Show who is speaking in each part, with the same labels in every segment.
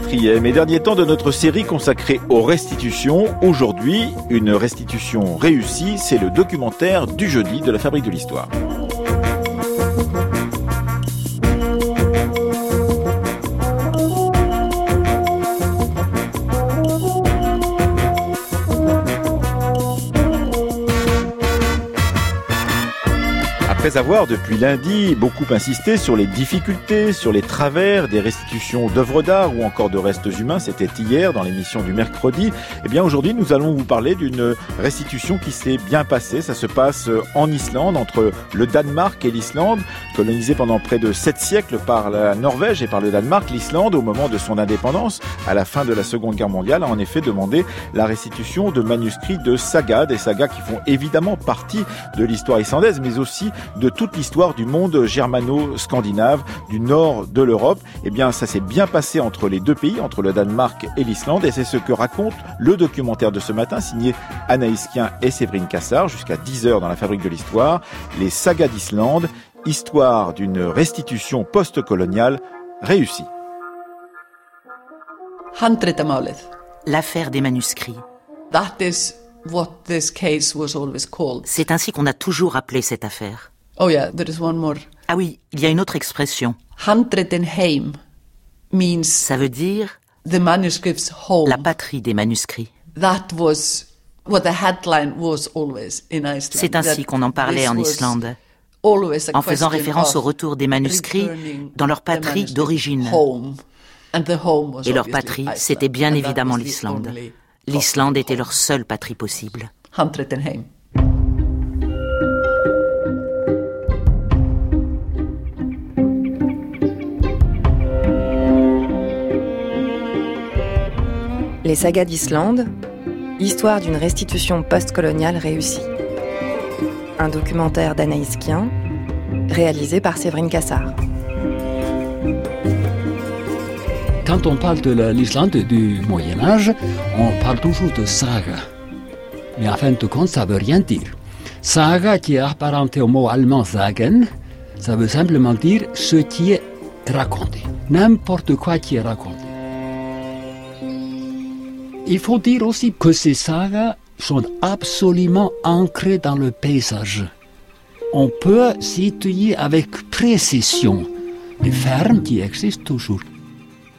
Speaker 1: Quatrième et dernier temps de notre série consacrée aux restitutions. Aujourd'hui, une restitution réussie, c'est le documentaire du jeudi de la Fabrique de l'Histoire. Avoir depuis lundi beaucoup insisté sur les difficultés, sur les travers des restitutions d'œuvres d'art ou encore de restes humains, c'était hier dans l'émission du mercredi, eh bien aujourd'hui nous allons vous parler d'une restitution qui s'est bien passée. Ça se passe en Islande, entre le Danemark et l'Islande, colonisée pendant près de sept siècles par la Norvège et par le Danemark. L'Islande, au moment de son indépendance, à la fin de la Seconde Guerre mondiale, a en effet demandé la restitution de manuscrits de sagas, des sagas qui font évidemment partie de l'histoire islandaise, mais aussi de toute l'histoire du monde germano-scandinave, du nord de l'Europe. Eh bien, ça s'est bien passé entre les deux pays, entre le Danemark et l'Islande, et c'est ce que raconte le documentaire de ce matin, signé Anaïs Kien et Séverine Cassard, jusqu'à 10h dans la Fabrique de l'Histoire, les sagas d'Islande, histoire d'une restitution post-coloniale réussie.
Speaker 2: L'affaire des manuscrits. C'est ainsi qu'on a toujours appelé cette affaire.
Speaker 3: Oh yeah, there is one more.
Speaker 2: Ah oui, il y a une autre expression.
Speaker 3: Means
Speaker 2: Ça veut dire
Speaker 3: the manuscript's home.
Speaker 2: la patrie des manuscrits.
Speaker 3: That was what the headline was always in Iceland.
Speaker 2: C'est ainsi qu'on en parlait en Islande, en faisant référence au retour des manuscrits dans leur patrie d'origine. Et leur patrie, c'était bien évidemment l'Islande. L'Islande était leur seule patrie possible.
Speaker 4: Les sagas d'Islande, histoire d'une restitution post-coloniale réussie. Un documentaire d'Anaïs Kien, réalisé par Séverine Cassard.
Speaker 5: Quand on parle de l'Islande du Moyen Âge, on parle toujours de saga. Mais en fin de compte, ça ne veut rien dire. Saga qui est apparenté au mot allemand sagen, ça veut simplement dire ce qui est raconté. N'importe quoi qui est raconté. Il faut dire aussi que ces sagas sont absolument ancrées dans le paysage. On peut situer avec précision les fermes qui existent toujours.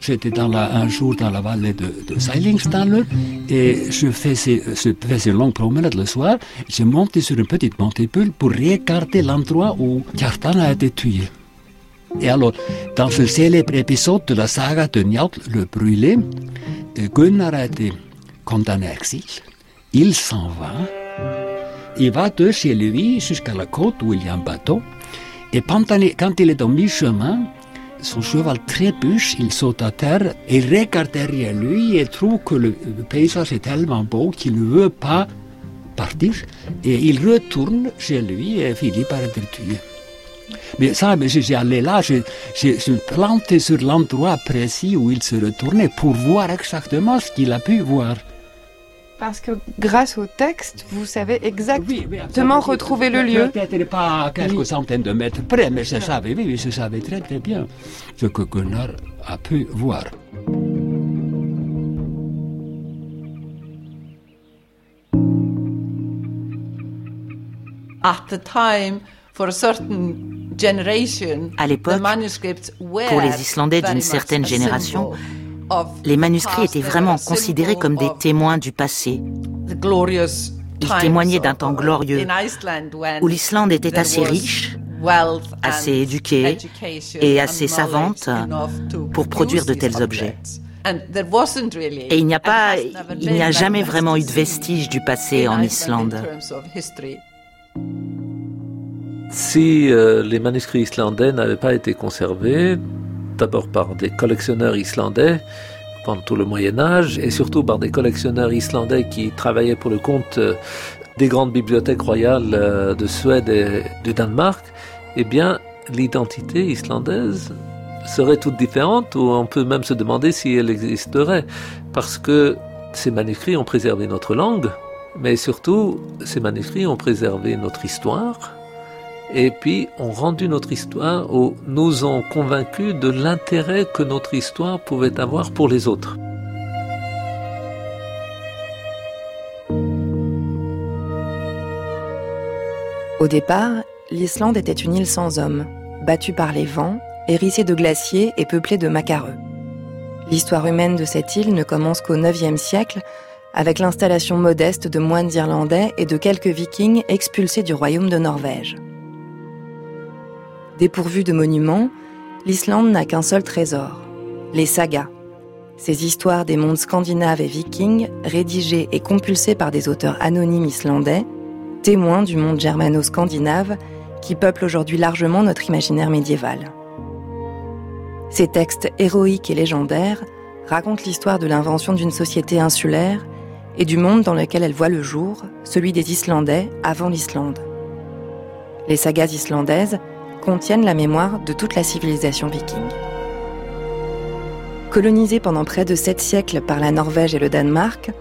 Speaker 5: J'étais un jour dans la vallée de, de et je faisais, une longue promenade le soir. J'ai monté sur une petite montée-pulle pour regarder l'endroit où Kjartan a été tué. Et alors, dans ce célèbre épisode de la saga de Njál le brûlé, Gunnar a été condamné à exil. Il s'en va. Il va de chez lui jusqu'à la côte où il y a un bateau. Et quand il est au mi-chemin, son cheval trébuche, il saute à terre et regarde derrière lui et trouve que le paysage est tellement beau qu'il ne veut pas partir. Et il retourne chez lui et finit par être tué. Mais ça, j'ai allé là, j'ai planté sur l'endroit précis où il se retournait pour voir exactement ce qu'il a pu voir.
Speaker 4: Parce que grâce au texte, vous savez exactement retrouver le lieu.
Speaker 5: Peut-être pas à quelques centaines de mètres près, mais je savais, oui, je savais très très bien ce que Gunnar a pu voir.
Speaker 3: At the time, for a certain
Speaker 2: à l'époque, pour les Islandais d'une certaine génération, les manuscrits étaient vraiment considérés comme des témoins du passé. Ils témoignaient d'un temps glorieux où l'Islande était assez riche, assez éduquée et assez savante pour produire de tels objets. Et il n'y a pas, il n'y a jamais vraiment eu de vestiges du passé en Islande.
Speaker 6: Si euh, les manuscrits islandais n'avaient pas été conservés, d'abord par des collectionneurs islandais pendant tout le Moyen Âge et surtout par des collectionneurs islandais qui travaillaient pour le compte euh, des grandes bibliothèques royales euh, de Suède et du Danemark, eh bien l'identité islandaise serait toute différente ou on peut même se demander si elle existerait parce que ces manuscrits ont préservé notre langue, mais surtout ces manuscrits ont préservé notre histoire et puis ont rendu notre histoire ou nous ont convaincus de l'intérêt que notre histoire pouvait avoir pour les autres.
Speaker 7: Au départ, l'Islande était une île sans hommes, battue par les vents, hérissée de glaciers et peuplée de macareux. L'histoire humaine de cette île ne commence qu'au IXe siècle, avec l'installation modeste de moines irlandais et de quelques vikings expulsés du royaume de Norvège. Dépourvue de monuments, l'Islande n'a qu'un seul trésor, les sagas. Ces histoires des mondes scandinaves et vikings, rédigées et compulsées par des auteurs anonymes islandais, témoins du monde germano-scandinave qui peuple aujourd'hui largement notre imaginaire médiéval. Ces textes héroïques et légendaires racontent l'histoire de l'invention d'une société insulaire et du monde dans lequel elle voit le jour, celui des Islandais avant l'Islande. Les sagas islandaises contiennent la mémoire de toute la civilisation viking. Colonisée pendant près de sept siècles par la Norvège et le Danemark,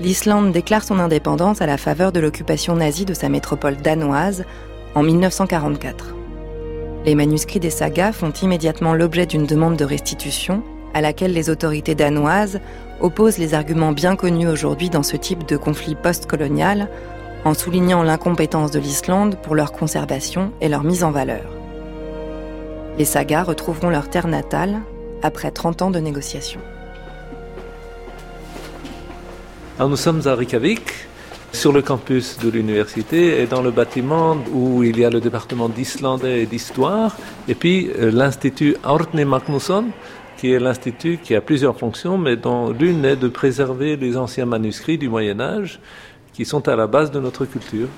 Speaker 7: l'Islande déclare son indépendance à la faveur de l'occupation nazie de sa métropole danoise en 1944. Les manuscrits des sagas font immédiatement l'objet d'une demande de restitution à laquelle les autorités danoises opposent les arguments bien connus aujourd'hui dans ce type de conflit post-colonial en soulignant l'incompétence de l'Islande pour leur conservation et leur mise en valeur. Les sagas retrouveront leur terre natale après 30 ans de négociations.
Speaker 6: Alors nous sommes à Reykjavik, sur le campus de l'université et dans le bâtiment où il y a le département d'islandais et d'histoire, et puis euh, l'Institut Árni Magnusson, qui est l'institut qui a plusieurs fonctions, mais dont l'une est de préserver les anciens manuscrits du Moyen Âge qui sont à la base de notre culture.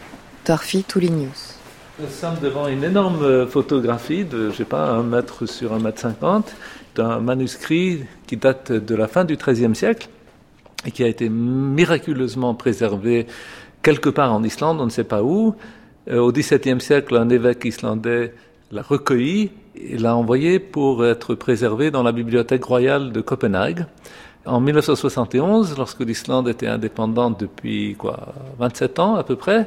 Speaker 7: Torfi Toulinius.
Speaker 6: Nous sommes devant une énorme photographie de, je sais pas, un mètre sur un mètre cinquante, d'un manuscrit qui date de la fin du XIIIe siècle et qui a été miraculeusement préservé quelque part en Islande, on ne sait pas où. Euh, au XVIIe siècle, un évêque islandais l'a recueilli et l'a envoyé pour être préservé dans la bibliothèque royale de Copenhague. En 1971, lorsque l'Islande était indépendante depuis quoi 27 ans à peu près,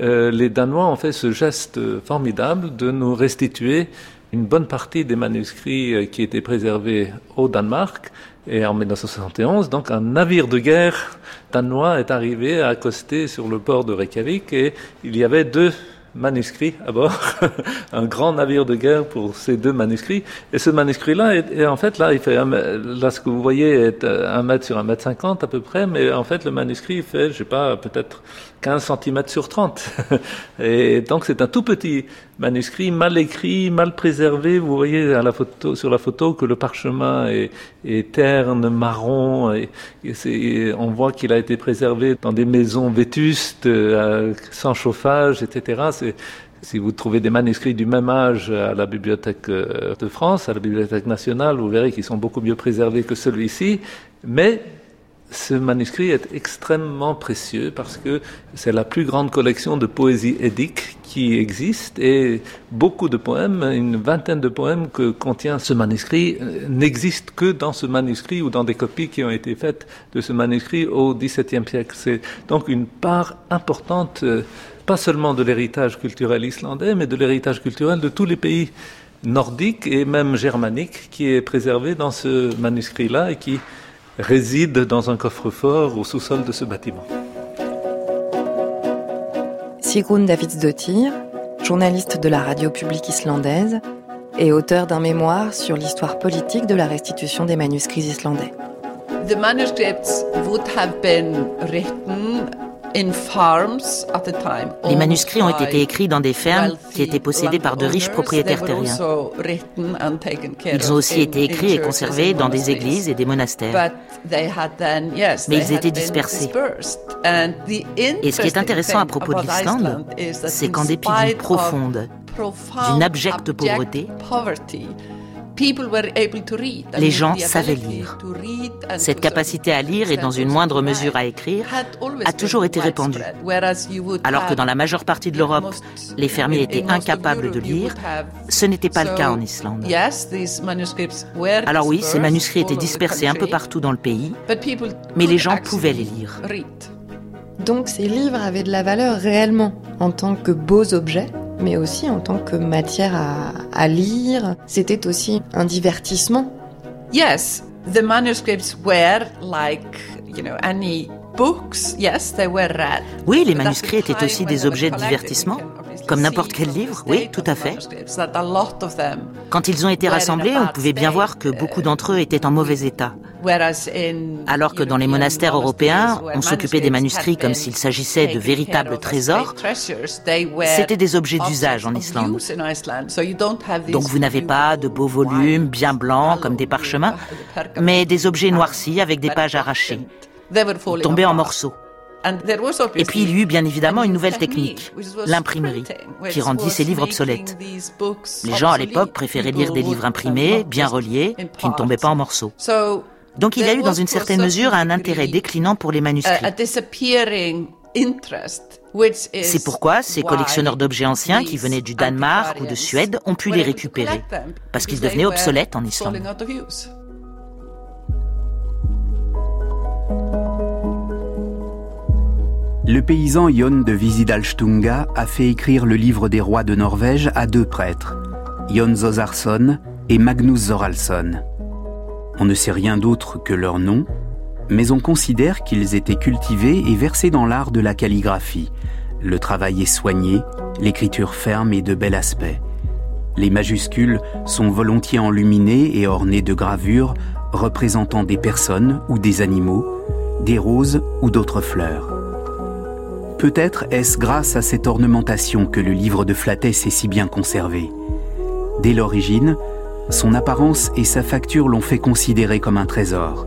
Speaker 6: euh, les Danois ont fait ce geste formidable de nous restituer une bonne partie des manuscrits euh, qui étaient préservés au Danemark. Et en 1971, donc un navire de guerre danois est arrivé à accoster sur le port de Reykjavik et il y avait deux manuscrits à bord, un grand navire de guerre pour ces deux manuscrits. Et ce manuscrit-là, est, en fait, là, il fait, là, ce que vous voyez est euh, un mètre sur un mètre cinquante à peu près, mais en fait, le manuscrit fait, je sais pas, peut-être 15 cm sur 30. Et donc, c'est un tout petit manuscrit, mal écrit, mal préservé. Vous voyez à la photo, sur la photo que le parchemin est, est terne, marron, et, on voit qu'il a été préservé dans des maisons vétustes, euh, sans chauffage, etc si vous trouvez des manuscrits du même âge à la Bibliothèque euh, de France, à la Bibliothèque nationale, vous verrez qu'ils sont beaucoup mieux préservés que celui-ci. Mais ce manuscrit est extrêmement précieux parce que c'est la plus grande collection de poésie édique qui existe et beaucoup de poèmes, une vingtaine de poèmes que contient ce manuscrit euh, n'existent que dans ce manuscrit ou dans des copies qui ont été faites de ce manuscrit au XVIIe siècle. C'est donc une part importante euh, pas seulement de l'héritage culturel islandais, mais de l'héritage culturel de tous les pays nordiques et même germaniques qui est préservé dans ce manuscrit-là et qui réside dans un coffre-fort au sous-sol de ce bâtiment.
Speaker 7: Sigrun Davidsdottir, journaliste de la radio publique islandaise et auteur d'un mémoire sur l'histoire politique de la restitution des manuscrits islandais.
Speaker 3: The manuscripts would have been written
Speaker 2: les manuscrits ont été écrits dans des fermes qui étaient possédées par de riches propriétaires terriens. Ils ont aussi été écrits et conservés dans des églises et des monastères. Mais ils étaient dispersés. Et ce qui est intéressant à propos de l'Islande, c'est qu'en dépit d'une profonde, d'une abjecte pauvreté, les gens savaient lire. Cette capacité à lire et dans une moindre mesure à écrire a toujours été répandue. Alors que dans la majeure partie de l'Europe, les fermiers étaient incapables de lire, ce n'était pas le cas en Islande. Alors oui, ces manuscrits étaient dispersés un peu partout dans le pays, mais les gens pouvaient les lire.
Speaker 4: Donc ces livres avaient de la valeur réellement en tant que beaux objets?
Speaker 7: Mais aussi en tant que matière à, à lire. C'était aussi un divertissement.
Speaker 3: Yes, the manuscripts were like, you know, any books. Yes, they were read.
Speaker 2: Oui, les manuscrits étaient aussi des objets de divertissement. Comme n'importe quel livre, oui, tout à fait. Quand ils ont été rassemblés, on pouvait bien voir que beaucoup d'entre eux étaient en mauvais état. Alors que dans les monastères européens, on s'occupait des manuscrits comme s'il s'agissait de véritables trésors, c'était des objets d'usage en Islande. Donc vous n'avez pas de beaux volumes bien blancs comme des parchemins, mais des objets noircis avec des pages arrachées, tombés en morceaux. Et puis il y eut bien évidemment une nouvelle technique, l'imprimerie, qui rendit ces livres obsolètes. Les gens à l'époque préféraient lire des livres imprimés, bien reliés, qui ne tombaient pas en morceaux. Donc il y a eu dans une certaine mesure un intérêt déclinant pour les manuscrits. C'est pourquoi ces collectionneurs d'objets anciens qui venaient du Danemark ou de Suède ont pu les récupérer, parce qu'ils devenaient obsolètes en Islande.
Speaker 8: Le paysan Jon de Visidalstunga a fait écrire le livre des rois de Norvège à deux prêtres, Jon Zosarsson et Magnus Zoralson. On ne sait rien d'autre que leur nom, mais on considère qu'ils étaient cultivés et versés dans l'art de la calligraphie. Le travail est soigné, l'écriture ferme et de bel aspect. Les majuscules sont volontiers enluminées et ornées de gravures représentant des personnes ou des animaux, des roses ou d'autres fleurs. Peut-être est-ce grâce à cette ornementation que le livre de Flattès est si bien conservé. Dès l'origine, son apparence et sa facture l'ont fait considérer comme un trésor.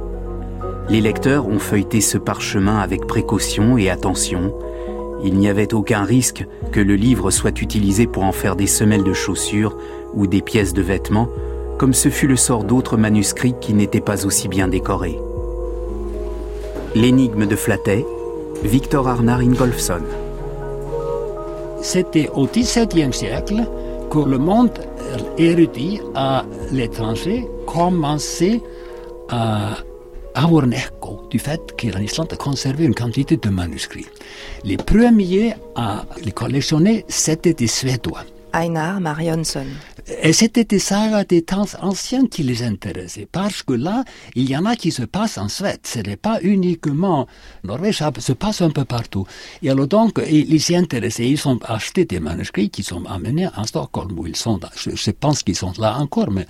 Speaker 8: Les lecteurs ont feuilleté ce parchemin avec précaution et attention. Il n'y avait aucun risque que le livre soit utilisé pour en faire des semelles de chaussures ou des pièces de vêtements, comme ce fut le sort d'autres manuscrits qui n'étaient pas aussi bien décorés. L'énigme de Flattet, Victor Arnar Ingolfsson.
Speaker 5: C'était au XVIIe siècle que le monde érudit à l'étranger commençait à avoir un écho du fait qu'en Islande a conservé une quantité de manuscrits. Les premiers à les collectionner, c'était des Suédois.
Speaker 7: Einar Marionsson.
Speaker 5: Et c'était des sagas des temps anciens qui les intéressaient, parce que là, il y en a qui se passent en Suède. Ce n'est pas uniquement Norvège, ça se passe un peu partout. Et alors donc, ils s'y intéressaient, ils ont acheté des manuscrits qui sont amenés à Stockholm, où ils sont, je pense qu'ils sont là encore, mais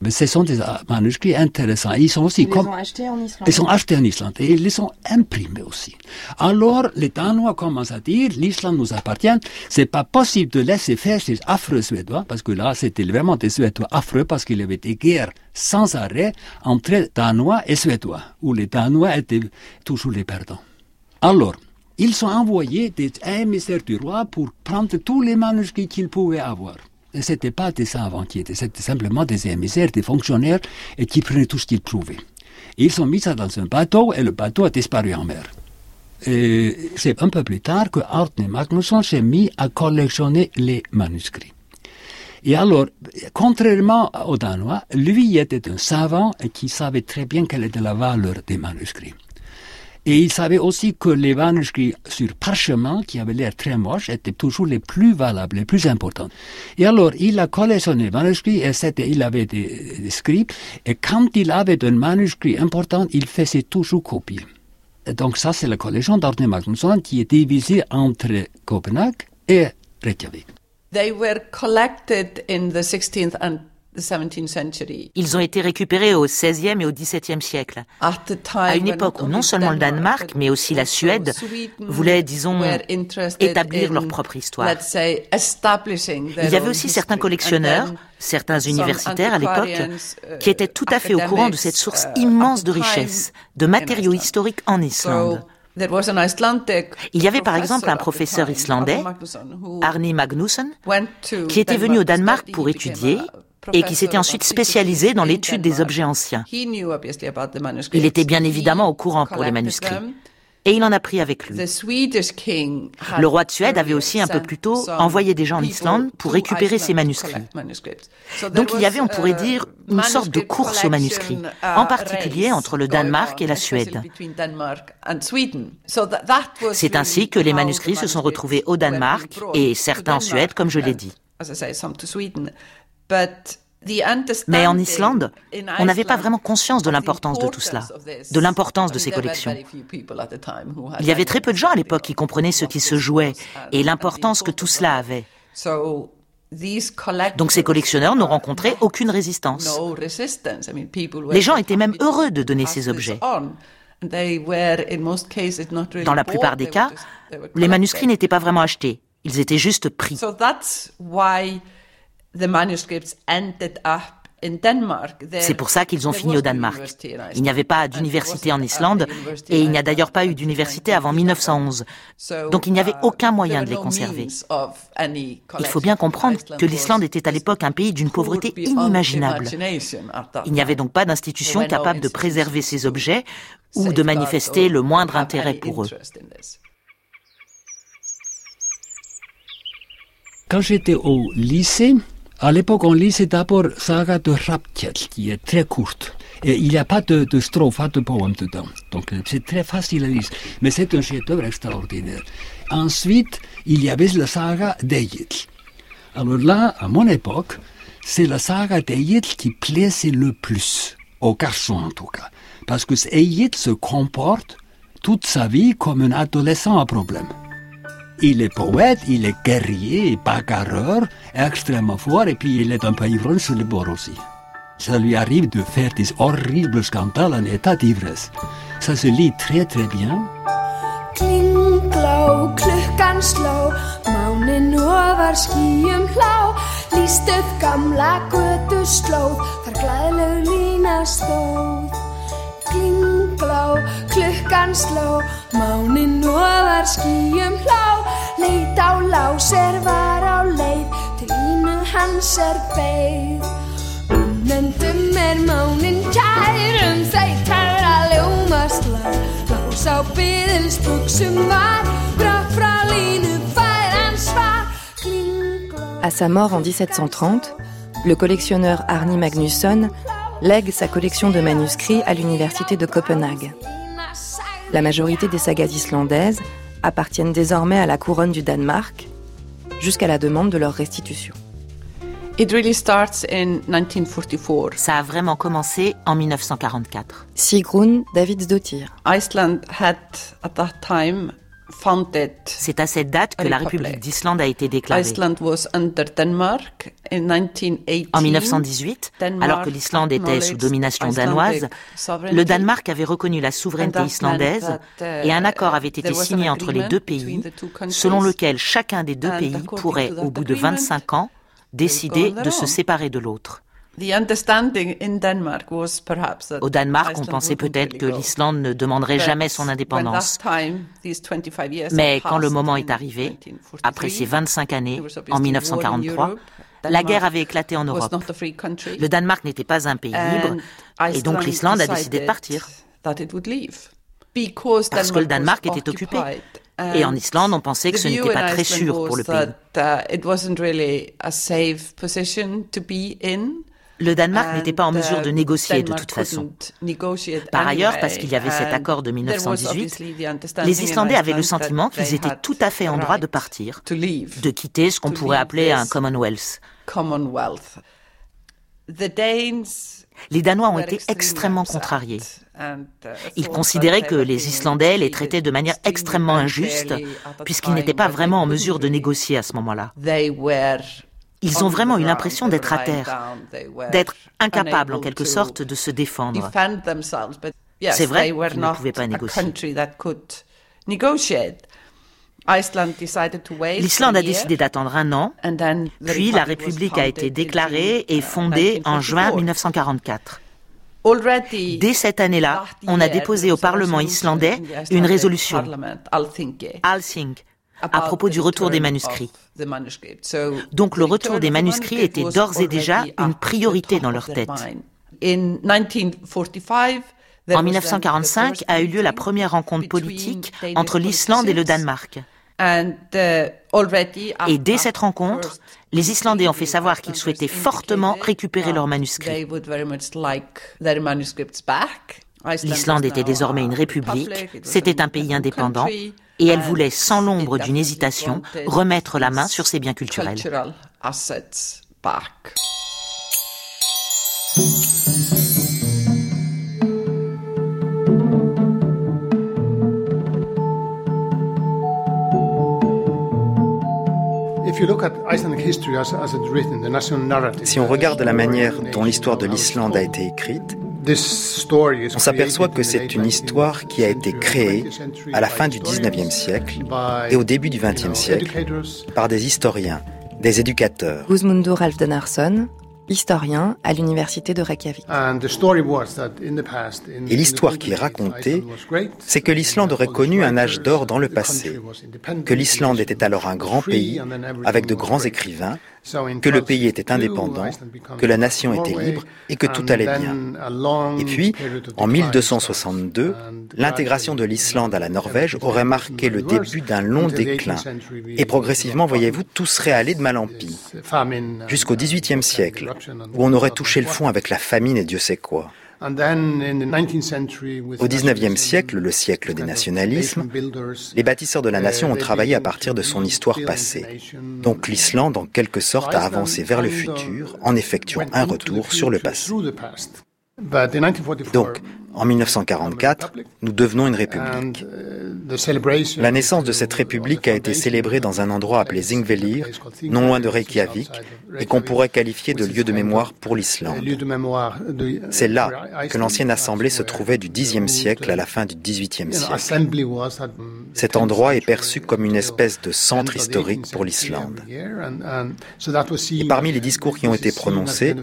Speaker 5: mais ce sont des manuscrits intéressants. Ils sont aussi
Speaker 7: ils comme, ont achetés en Islande.
Speaker 5: Ils sont achetés en Islande et ils les sont imprimés aussi. Alors, les Danois commencent à dire, l'Islande nous appartient. C'est pas possible de laisser faire ces affreux Suédois, parce que là, c'était vraiment des Suédois affreux parce qu'il y avait des guerres sans arrêt entre Danois et Suédois, où les Danois étaient toujours les perdants. Alors, ils ont envoyé des émissaires du roi pour prendre tous les manuscrits qu'ils pouvaient avoir c'était pas des savants-qui c'était simplement des émissaires, des fonctionnaires, et qui prenaient tout ce qu'ils trouvaient. ils ont mis ça dans un bateau, et le bateau a disparu en mer. Et c'est un peu plus tard que Arne Magnusson s'est mis à collectionner les manuscrits. Et alors, contrairement aux Danois, lui était un savant qui savait très bien quelle était la valeur des manuscrits. Et il savait aussi que les manuscrits sur parchemin, qui avaient l'air très moches, étaient toujours les plus valables, les plus importants. Et alors, il a collectionné les manuscrits, et c'était, il avait des, scripts, et quand il avait un manuscrit important, il faisait toujours copier. Donc ça, c'est la collection d'Arne Magnusson qui est divisée entre Copenhague et Reykjavik.
Speaker 3: They were collected in the 16th and
Speaker 2: ils ont été récupérés au XVIe et au XVIIe siècle, à une époque où non seulement le Danemark, mais aussi la Suède voulaient, disons, établir leur propre histoire. Il y avait aussi certains collectionneurs, certains universitaires à l'époque, uh, qui étaient tout à fait au courant de cette source uh, immense de richesses, de matériaux historiques en Islande. Il y avait par exemple un professeur islandais, Arni Magnusson, qui était venu au Danemark pour étudier et qui s'était ensuite spécialisé dans l'étude des objets anciens. Il était bien évidemment au courant pour les manuscrits. et il en a pris avec lui. Le roi de Suède avait aussi un peu plus tôt envoyé des gens en Islande pour récupérer ses manuscrits. Donc il y avait, on pourrait dire, une sorte de course aux manuscrits, en particulier entre le Danemark et la Suède. C'est ainsi que les manuscrits se sont retrouvés au Danemark et certains en Suède, comme je l'ai dit. Mais en Islande, on n'avait pas vraiment conscience de l'importance de tout cela, de l'importance de ces collections. Il y avait très peu de gens à l'époque qui comprenaient ce qui se jouait et l'importance que tout cela avait. Donc ces collectionneurs n'ont rencontré aucune résistance. Les gens étaient même heureux de donner ces objets. Dans la plupart des cas, les manuscrits n'étaient pas vraiment achetés, ils étaient juste pris. C'est pour ça qu'ils ont fini au Danemark. Il n'y avait pas d'université en Islande et il n'y a d'ailleurs pas eu d'université avant 1911. Donc il n'y avait aucun moyen de les conserver. Il faut bien comprendre que l'Islande était à l'époque un pays d'une pauvreté inimaginable. Il n'y avait donc pas d'institution capable de préserver ces objets ou de manifester le moindre intérêt pour eux.
Speaker 5: Quand j'étais au lycée, à l'époque, on lisait d'abord Saga de Raptiel, qui est très courte. Et il n'y a pas de, de strophe, pas de poème dedans. Donc c'est très facile à lire. Mais c'est un chef-d'œuvre extraordinaire. Ensuite, il y avait la saga d'Egil. Alors là, à mon époque, c'est la saga d'Egil qui plaisait le plus, aux garçons en tout cas. Parce que Egil se comporte toute sa vie comme un adolescent à problème. Il est poète, il est guerrier, bagarreur, extrêmement fort, et puis il est un le bord aussi. Ça lui arrive de faire des horribles scandales en état d'ivresse. Ça se lit très très bien. Klinglá, klukkan sló, mánin ofar skýjum hlá, líst upp gamla götu slóð, þar glæðleg lína stóð. À sa mort en 1730, le collectionneur Arnie Magnusson lègue sa collection de manuscrits à l'université de Copenhague. La majorité des sagas islandaises appartiennent désormais à la couronne du Danemark jusqu'à la demande de leur restitution.
Speaker 3: It really starts in 1944.
Speaker 2: Ça a vraiment commencé en 1944.
Speaker 7: Sigrun Davidsdottir.
Speaker 3: Iceland had at that time
Speaker 2: c'est à cette date que la République d'Islande a été déclarée. En 1918, alors que l'Islande était sous domination danoise, le Danemark avait reconnu la souveraineté islandaise et un accord avait été signé entre les deux pays selon lequel chacun des deux pays pourrait, au bout de 25 ans, décider de se séparer de l'autre. Au Danemark, on pensait peut-être que l'Islande ne demanderait jamais son indépendance. Mais quand le moment est arrivé, après ces 25 années, en 1943, la guerre avait éclaté en Europe. Le Danemark n'était pas un pays libre et donc l'Islande a décidé de partir. Parce que le Danemark était occupé. Et en Islande, on pensait que ce n'était pas très sûr pour le pays. Le Danemark n'était pas en mesure de négocier de toute façon. Par ailleurs, parce qu'il y avait cet accord de 1918, les Islandais avaient le sentiment qu'ils étaient tout à fait en droit de partir, de quitter ce qu'on pourrait appeler un Commonwealth. Les Danois ont été extrêmement contrariés. Uh, Ils considéraient que les Islandais les traitaient de manière extrêmement injuste, puisqu'ils n'étaient pas vraiment en mesure de négocier à ce moment-là. Ils ont vraiment eu l'impression d'être à terre, d'être incapables en quelque sorte de se défendre. C'est vrai qu'ils ne pouvaient pas négocier. L'Islande a décidé d'attendre un an, puis la République a été déclarée et fondée en juin 1944. Dès cette année-là, on a déposé au Parlement islandais une résolution, Althing, à propos du retour des manuscrits. Donc le retour des manuscrits était d'ores et déjà une priorité dans leur tête. En 1945 a eu lieu la première rencontre politique entre l'Islande et le Danemark. Et dès cette rencontre, les Islandais ont fait savoir qu'ils souhaitaient fortement récupérer leurs manuscrits. L'Islande était désormais une république, c'était un pays indépendant, et elle voulait, sans l'ombre d'une hésitation, remettre la main sur ses biens culturels.
Speaker 9: Si on regarde la manière dont l'histoire de l'Islande a été écrite, on s'aperçoit que c'est une histoire qui a été créée à la fin du 19e siècle et au début du 20e siècle par des historiens, des éducateurs.
Speaker 7: Historien à l'université de Reykjavik.
Speaker 9: Et l'histoire qui est racontée, c'est que l'Islande aurait connu un âge d'or dans le passé, que l'Islande était alors un grand pays avec de grands écrivains, que le pays était indépendant, que la nation était libre et que tout allait bien. Et puis, en 1262, l'intégration de l'Islande à la Norvège aurait marqué le début d'un long déclin. Et progressivement, voyez-vous, tout serait allé de mal en pis, jusqu'au XVIIIe siècle, où on aurait touché le fond avec la famine et Dieu sait quoi. Au XIXe siècle, le siècle des nationalismes, les bâtisseurs de la nation ont travaillé à partir de son histoire passée. Donc l'Islande, en quelque sorte, a avancé vers le futur en effectuant un retour sur le passé. Donc, en 1944, nous devenons une république. La naissance de cette république a été célébrée dans un endroit appelé Zingvellir, non loin de Reykjavik, et qu'on pourrait qualifier de lieu de mémoire pour l'Islande. C'est là que l'ancienne assemblée se trouvait du Xe siècle à la fin du XVIIIe siècle. Cet endroit est perçu comme une espèce de centre historique pour l'Islande. Et parmi les discours qui ont été prononcés,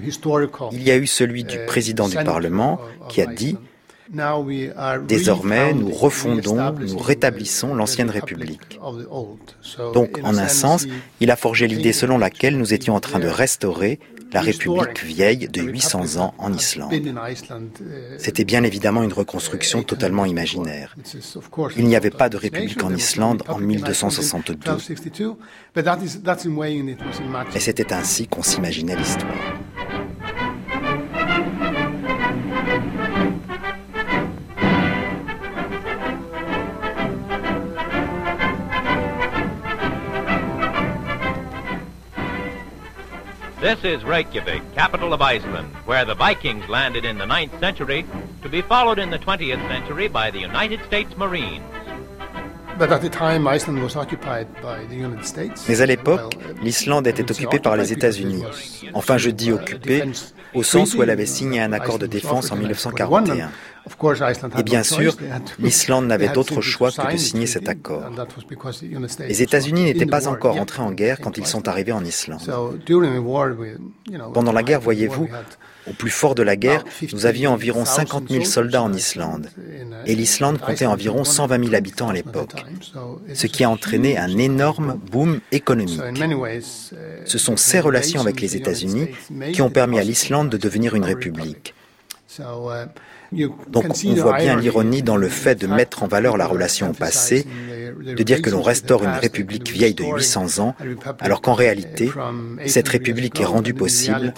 Speaker 9: il y a eu celui du président du Parlement qui a dit Désormais, nous refondons, nous rétablissons l'ancienne République. Donc, en un sens, il a forgé l'idée selon laquelle nous étions en train de restaurer la République vieille de 800 ans en Islande. C'était bien évidemment une reconstruction totalement imaginaire. Il n'y avait pas de République en Islande en 1262. Mais c'était ainsi qu'on s'imaginait l'histoire.
Speaker 10: This is Reykjavik, capital of Iceland, where the Vikings landed in the 9th century, to be followed in the 20th century by the United States Marines.
Speaker 9: Mais à l'époque, l'Islande était occupée par les États-Unis. Enfin, je dis occupée au sens où elle avait signé un accord de défense en 1941. Et bien sûr, l'Islande n'avait d'autre choix que de signer cet accord. Les États-Unis n'étaient pas encore entrés en guerre quand ils sont arrivés en Islande. Pendant la guerre, voyez-vous, au plus fort de la guerre, nous avions environ 50 000 soldats en Islande. Et l'Islande comptait environ 120 000 habitants à l'époque. Ce qui a entraîné un énorme boom économique. Ce sont ces relations avec les États-Unis qui ont permis à l'Islande de devenir une république. Donc on voit bien l'ironie dans le fait de mettre en valeur la relation au passé, de dire que l'on restaure une république vieille de 800 ans, alors qu'en réalité, cette république est rendue possible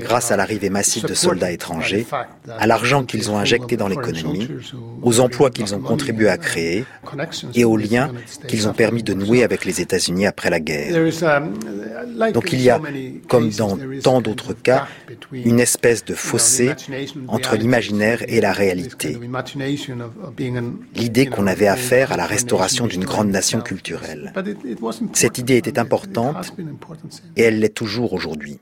Speaker 9: grâce à l'arrivée massive de soldats étrangers, à l'argent qu'ils ont injecté dans l'économie, aux emplois qu'ils ont contribué à créer et aux liens qu'ils ont permis de nouer avec les États-Unis après la guerre. Donc il y a, comme dans tant d'autres cas, une espèce de fossé entre l'imaginaire et la réalité. L'idée qu'on avait affaire à la restauration d'une grande nation culturelle. Cette idée était importante et elle l'est toujours aujourd'hui.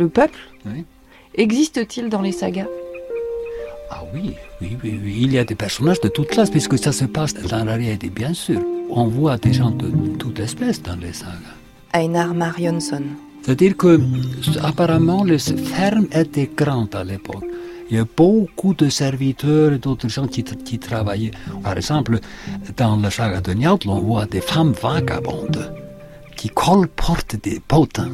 Speaker 4: Le peuple, existe-t-il dans les sagas?
Speaker 5: Ah oui, oui, oui, oui, il y a des personnages de toute classe, puisque ça se passe dans la réalité, bien sûr. On voit des gens de toute espèce dans les sagas.
Speaker 7: Einar Marionsson.
Speaker 5: C'est-à-dire que apparemment les fermes étaient grandes à l'époque. Il y a beaucoup de serviteurs et d'autres gens qui, qui, travaillaient. Par exemple, dans la saga de Njautl, on voit des femmes vagabondes qui colportent des potins.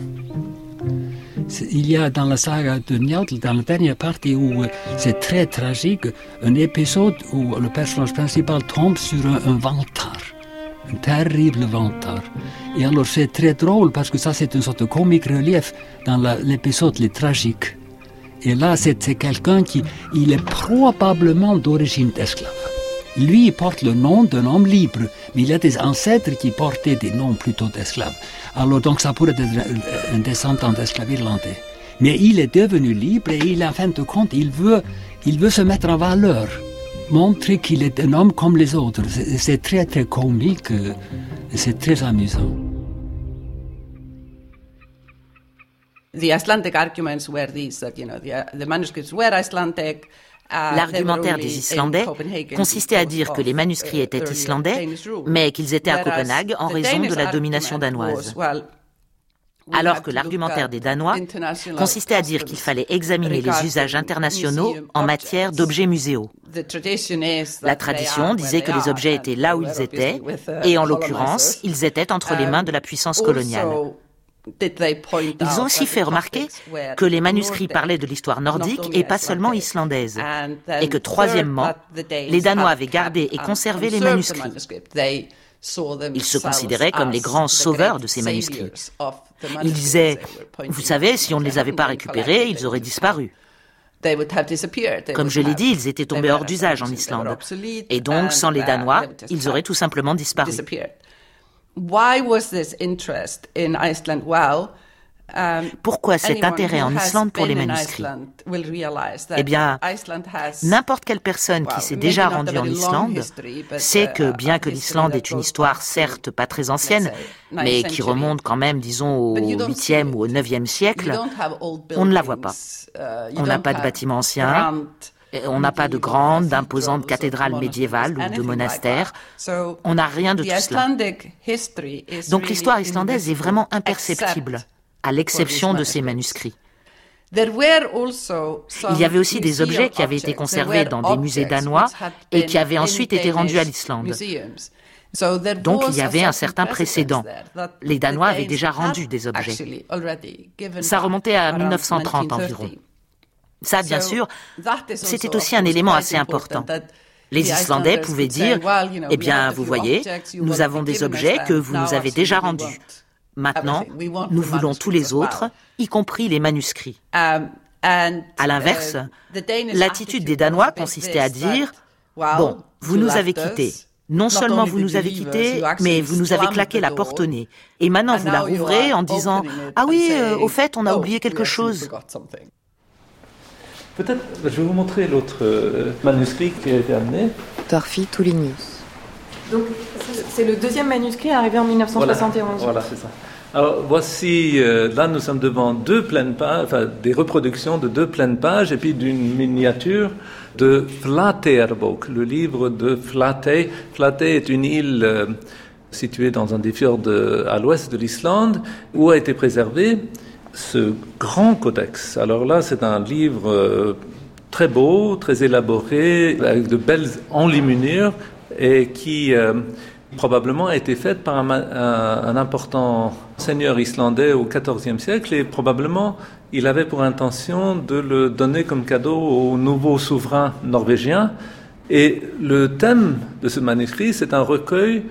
Speaker 5: Il y a dans la saga de Njautl, dans la dernière partie où euh, c'est très tragique, un épisode où le personnage principal tombe sur un, un vantard, un terrible vantard. Et alors c'est très drôle parce que ça c'est une sorte de comique relief dans l'épisode les tragiques. Et là, c'est quelqu'un qui il est probablement d'origine d'esclave. Lui, il porte le nom d'un homme libre, mais il a des ancêtres qui portaient des noms plutôt d'esclaves. Alors, donc, ça pourrait être un descendant d'esclaves irlandais. Mais il est devenu libre et il, en fin de compte, il veut, il veut se mettre en valeur, montrer qu'il est un homme comme les autres. C'est très, très comique, c'est très amusant.
Speaker 2: L'argumentaire des Islandais consistait à dire que les manuscrits étaient islandais, mais qu'ils étaient à Copenhague en raison de la domination danoise. Alors que l'argumentaire des Danois consistait à dire qu'il fallait examiner les usages internationaux en matière d'objets muséaux. La tradition disait que les objets étaient là où ils étaient, et en l'occurrence, ils étaient entre les mains de la puissance coloniale. Ils ont aussi fait remarquer que les manuscrits parlaient de l'histoire nordique et pas seulement islandaise, et que troisièmement, les Danois avaient gardé et conservé les manuscrits. Ils se considéraient comme les grands sauveurs de ces manuscrits. Ils disaient, vous savez, si on ne les avait pas récupérés, ils auraient disparu. Comme je l'ai dit, ils étaient tombés hors d'usage en Islande. Et donc, sans les Danois, ils auraient tout simplement disparu. Why was this interest in Iceland? Well, um, Pourquoi cet intérêt en Islande pour les manuscrits Eh bien, n'importe quelle personne qui s'est déjà rendue en Islande sait que uh, bien que l'Islande ait une histoire certes pas très ancienne, mais qui remonte quand même, disons, au 8e ou au 9e siècle, on ne la voit pas. Uh, on n'a pas de bâtiments anciens, on n'a pas de grandes, d'imposantes cathédrales médiévales ou de monastères. On n'a rien de tout cela. Donc l'histoire islandaise est vraiment imperceptible, à l'exception de ces manuscrits. Il y avait aussi des objets qui avaient été conservés dans des musées danois et qui avaient ensuite été rendus à l'Islande. Donc il y avait un certain précédent. Les Danois avaient déjà rendu des objets. Ça remontait à 1930 environ. Ça, bien sûr, c'était aussi un élément assez important. Les Islandais pouvaient dire, eh bien, vous voyez, nous avons des objets que vous nous avez déjà rendus. Maintenant, nous voulons tous les autres, y compris les manuscrits. Um, à l'inverse, uh, l'attitude des Danois consistait à dire, bon, vous nous avez quittés. Non seulement vous nous avez quittés, mais vous nous avez claqué la porte au nez. Et maintenant, vous la rouvrez en disant, ah oui, euh, au fait, on a oh, oublié quelque chose.
Speaker 6: Peut-être, je vais vous montrer l'autre euh, manuscrit qui a été amené.
Speaker 7: Torfi Toulinius.
Speaker 4: Donc, c'est le deuxième manuscrit arrivé en 1971.
Speaker 6: Voilà, c'est ça. Alors, voici, euh, là, nous sommes devant deux pleines pages, enfin, des reproductions de deux pleines pages, et puis d'une miniature de Flaterbok, le livre de Flate. Flate est une île euh, située dans un des fjords à l'ouest de l'Islande, où a été préservée ce grand codex. Alors là, c'est un livre euh, très beau, très élaboré, avec de belles enluminures et qui euh, probablement a été fait par un, important seigneur islandais au XIVe siècle et probablement il avait pour intention de le donner comme cadeau au nouveau souverain norvégien. Et le thème de ce manuscrit, c'est un recueil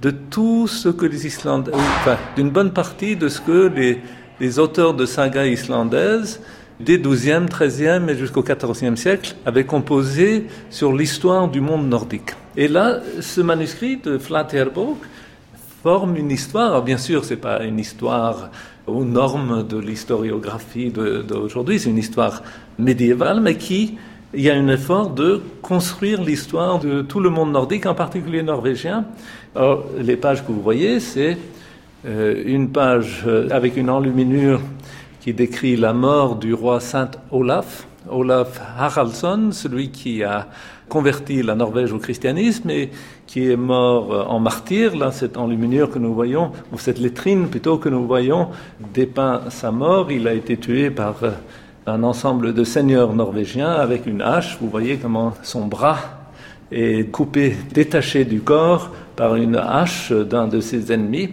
Speaker 6: de tout ce que les Islandais, enfin, d'une bonne partie de ce que les, les auteurs de sagas islandaises des 12e, 13e et jusqu'au 14e siècle avaient composé sur l'histoire du monde nordique. Et là, ce manuscrit de Flatterbok forme une histoire. bien sûr, c'est pas une histoire aux normes de l'historiographie d'aujourd'hui, c'est une histoire médiévale, mais qui il y a un effort de construire l'histoire de tout le monde nordique, en particulier norvégien. Alors, les pages que vous voyez, c'est une page euh, avec une enluminure qui décrit la mort du roi Saint Olaf. Olaf Haraldsson, celui qui a converti la Norvège au christianisme et qui est mort euh, en martyr. Là, cette enluminure que nous voyons, ou cette lettrine plutôt que nous voyons, dépeint sa mort. Il a été tué par euh, un ensemble de seigneurs norvégiens avec une hache. Vous voyez comment son bras est coupé, détaché du corps par une hache d'un de ses ennemis.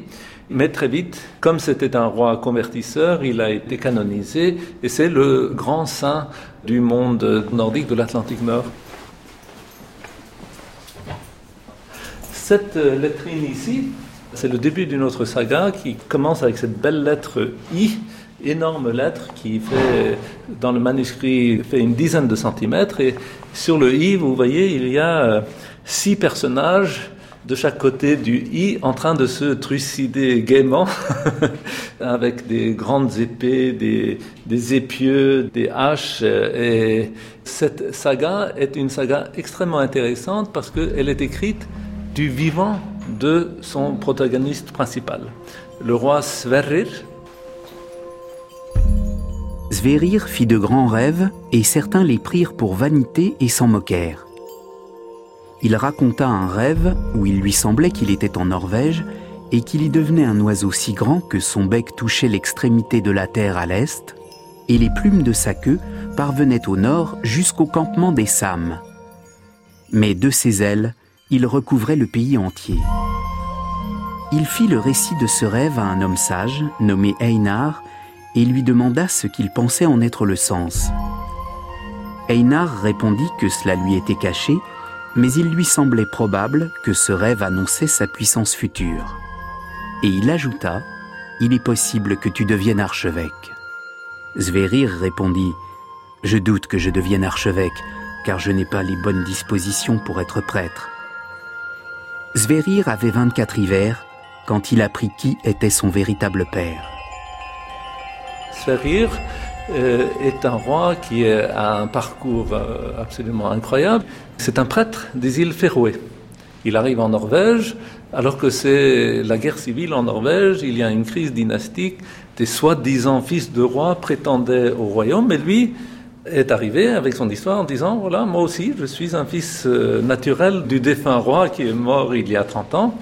Speaker 6: Mais très vite, comme c'était un roi convertisseur, il a été canonisé et c'est le grand saint du monde nordique de l'Atlantique Nord. Cette euh, lettrine ici, c'est le début d'une autre saga qui commence avec cette belle lettre I, énorme lettre qui fait, dans le manuscrit, fait une dizaine de centimètres. Et sur le I, vous voyez, il y a euh, six personnages de chaque côté du I en train de se trucider gaiement avec des grandes épées, des, des épieux, des haches. Et cette saga est une saga extrêmement intéressante parce qu'elle est écrite du vivant de son protagoniste principal, le roi Sverrir.
Speaker 8: Sverrir fit de grands rêves et certains les prirent pour vanité et s'en moquèrent. Il raconta un rêve où il lui semblait qu'il était en Norvège et qu'il y devenait un oiseau si grand que son bec touchait l'extrémité de la terre à l'est et les plumes de sa queue parvenaient au nord jusqu'au campement des Sam. Mais de ses ailes, il recouvrait le pays entier. Il fit le récit de ce rêve à un homme sage, nommé Einar, et lui demanda ce qu'il pensait en être le sens. Einar répondit que cela lui était caché, mais il lui semblait probable que ce rêve annonçait sa puissance future. Et il ajouta, Il est possible que tu deviennes archevêque. Zverir répondit, Je doute que je devienne archevêque, car je n'ai pas les bonnes dispositions pour être prêtre. Sverrir avait 24 hivers quand il apprit qui était son véritable père.
Speaker 6: Sverrir euh, est un roi qui a un parcours euh, absolument incroyable. C'est un prêtre des îles Féroé. Il arrive en Norvège, alors que c'est la guerre civile en Norvège, il y a une crise dynastique, des soi-disant fils de roi prétendaient au royaume, mais lui, est arrivé avec son histoire en disant, voilà, moi aussi, je suis un fils euh, naturel du défunt roi qui est mort il y a 30 ans,